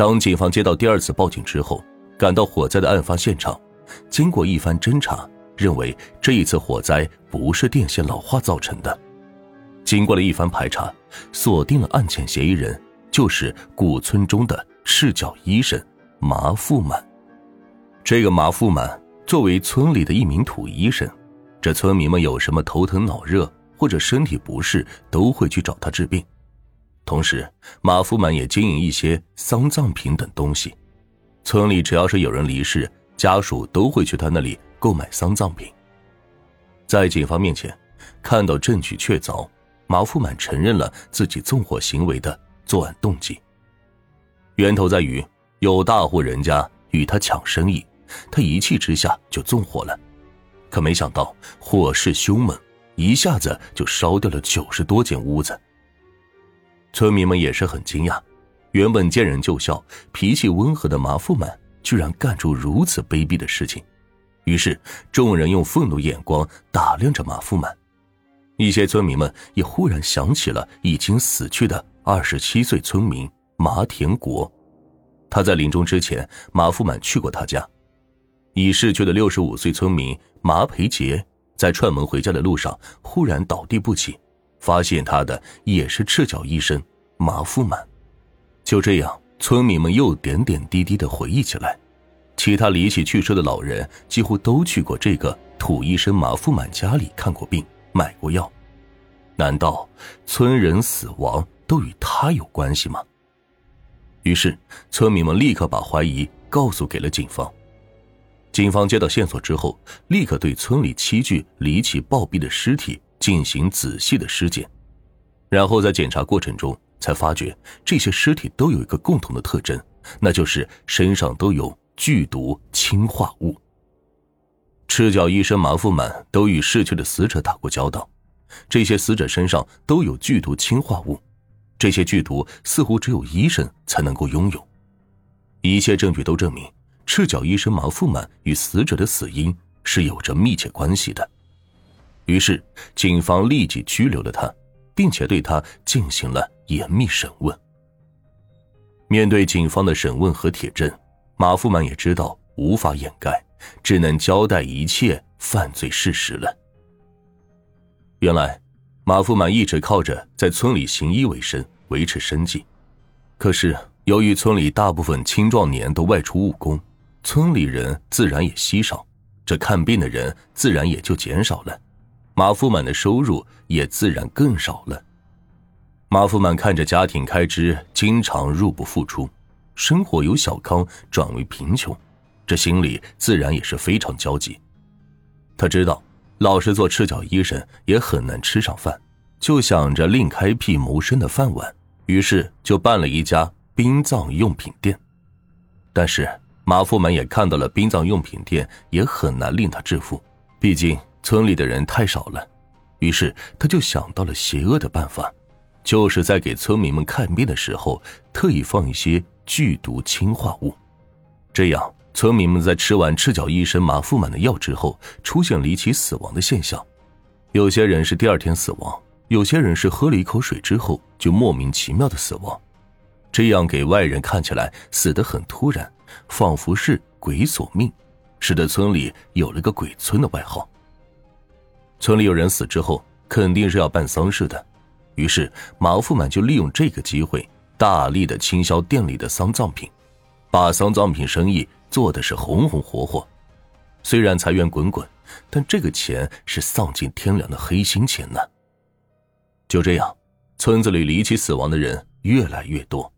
当警方接到第二次报警之后，赶到火灾的案发现场，经过一番侦查，认为这一次火灾不是电线老化造成的。经过了一番排查，锁定了案件嫌疑人就是古村中的赤脚医生麻富满。这个麻富满作为村里的一名土医生，这村民们有什么头疼脑热或者身体不适，都会去找他治病。同时，马富满也经营一些丧葬品等东西。村里只要是有人离世，家属都会去他那里购买丧葬品。在警方面前，看到证据确凿，马富满承认了自己纵火行为的作案动机。源头在于有大户人家与他抢生意，他一气之下就纵火了。可没想到火势凶猛，一下子就烧掉了九十多间屋子。村民们也是很惊讶，原本见人就笑、脾气温和的麻富满，居然干出如此卑鄙的事情。于是，众人用愤怒眼光打量着马富满。一些村民们也忽然想起了已经死去的二十七岁村民马田国，他在临终之前，马富满去过他家。已逝去的六十五岁村民马培杰，在串门回家的路上忽然倒地不起。发现他的也是赤脚医生马富满，就这样，村民们又点点滴滴的回忆起来，其他离奇去世的老人几乎都去过这个土医生马富满家里看过病、买过药，难道村人死亡都与他有关系吗？于是，村民们立刻把怀疑告诉给了警方。警方接到线索之后，立刻对村里七具离奇暴毙的尸体。进行仔细的尸检，然后在检查过程中才发觉这些尸体都有一个共同的特征，那就是身上都有剧毒氰化物。赤脚医生马富满都与逝去的死者打过交道，这些死者身上都有剧毒氰化物，这些剧毒似乎只有医生才能够拥有。一切证据都证明，赤脚医生马富满与死者的死因是有着密切关系的。于是，警方立即拘留了他，并且对他进行了严密审问。面对警方的审问和铁证，马富满也知道无法掩盖，只能交代一切犯罪事实了。原来，马富满一直靠着在村里行医为生，维持生计。可是，由于村里大部分青壮年都外出务工，村里人自然也稀少，这看病的人自然也就减少了。马富满的收入也自然更少了。马富满看着家庭开支经常入不敷出，生活由小康转为贫穷，这心里自然也是非常焦急。他知道老是做赤脚医生也很难吃上饭，就想着另开辟谋生的饭碗，于是就办了一家殡葬用品店。但是马富满也看到了殡葬用品店也很难令他致富，毕竟。村里的人太少了，于是他就想到了邪恶的办法，就是在给村民们看病的时候，特意放一些剧毒氰化物，这样村民们在吃完赤脚医生马富满的药之后，出现离奇死亡的现象。有些人是第二天死亡，有些人是喝了一口水之后就莫名其妙的死亡，这样给外人看起来死得很突然，仿佛是鬼索命，使得村里有了个鬼村的外号。村里有人死之后，肯定是要办丧事的，于是马富满就利用这个机会，大力的倾销店里的丧葬品，把丧葬品生意做的是红红火火。虽然财源滚滚，但这个钱是丧尽天良的黑心钱呢。就这样，村子里离奇死亡的人越来越多。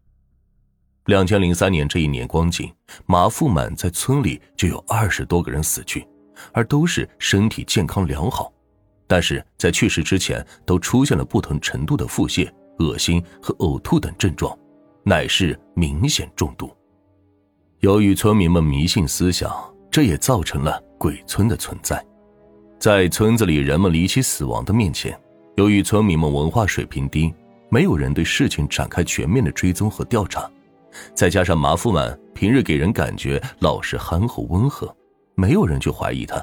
两千零三年这一年光景，马富满在村里就有二十多个人死去，而都是身体健康良好。但是在去世之前，都出现了不同程度的腹泻、恶心和呕吐等症状，乃是明显中毒。由于村民们迷信思想，这也造成了鬼村的存在。在村子里人们离奇死亡的面前，由于村民们文化水平低，没有人对事情展开全面的追踪和调查，再加上马富满平日给人感觉老实憨厚温和，没有人去怀疑他，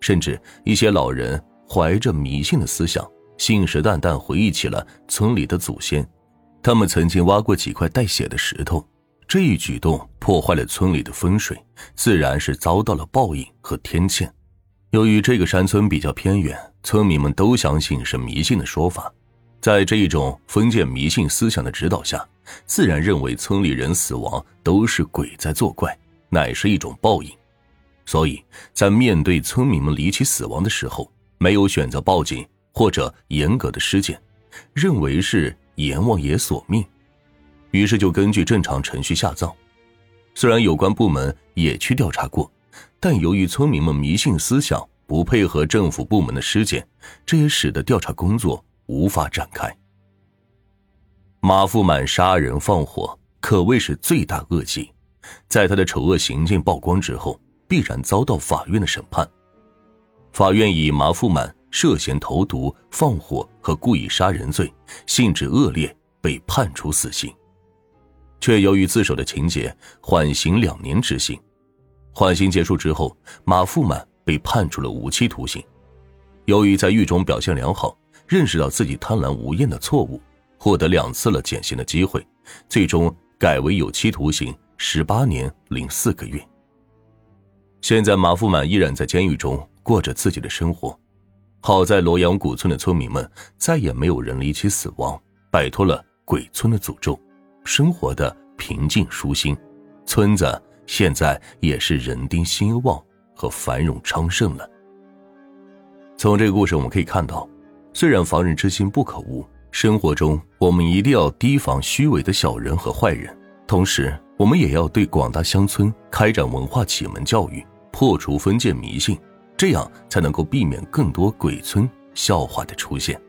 甚至一些老人。怀着迷信的思想，信誓旦旦回忆起了村里的祖先，他们曾经挖过几块带血的石头，这一举动破坏了村里的风水，自然是遭到了报应和天谴。由于这个山村比较偏远，村民们都相信是迷信的说法，在这一种封建迷信思想的指导下，自然认为村里人死亡都是鬼在作怪，乃是一种报应。所以在面对村民们离奇死亡的时候，没有选择报警或者严格的尸检，认为是阎王爷索命。于是就根据正常程序下葬，虽然有关部门也去调查过，但由于村民们迷信思想，不配合政府部门的尸检，这也使得调查工作无法展开。马富满杀人放火可谓是罪大恶极，在他的丑恶行径曝光之后，必然遭到法院的审判。法院以马富满涉嫌投毒、放火和故意杀人罪，性质恶劣，被判处死刑。却由于自首的情节，缓刑两年执行。缓刑结束之后，马富满被判处了无期徒刑。由于在狱中表现良好，认识到自己贪婪无厌的错误，获得两次了减刑的机会，最终改为有期徒刑十八年零四个月。现在马富满依然在监狱中过着自己的生活。好在罗阳古村的村民们再也没有人离奇死亡，摆脱了鬼村的诅咒。生活的平静舒心，村子现在也是人丁兴旺和繁荣昌盛了。从这个故事我们可以看到，虽然防人之心不可无，生活中我们一定要提防虚伪的小人和坏人，同时我们也要对广大乡村开展文化启蒙教育，破除封建迷信，这样才能够避免更多鬼村笑话的出现。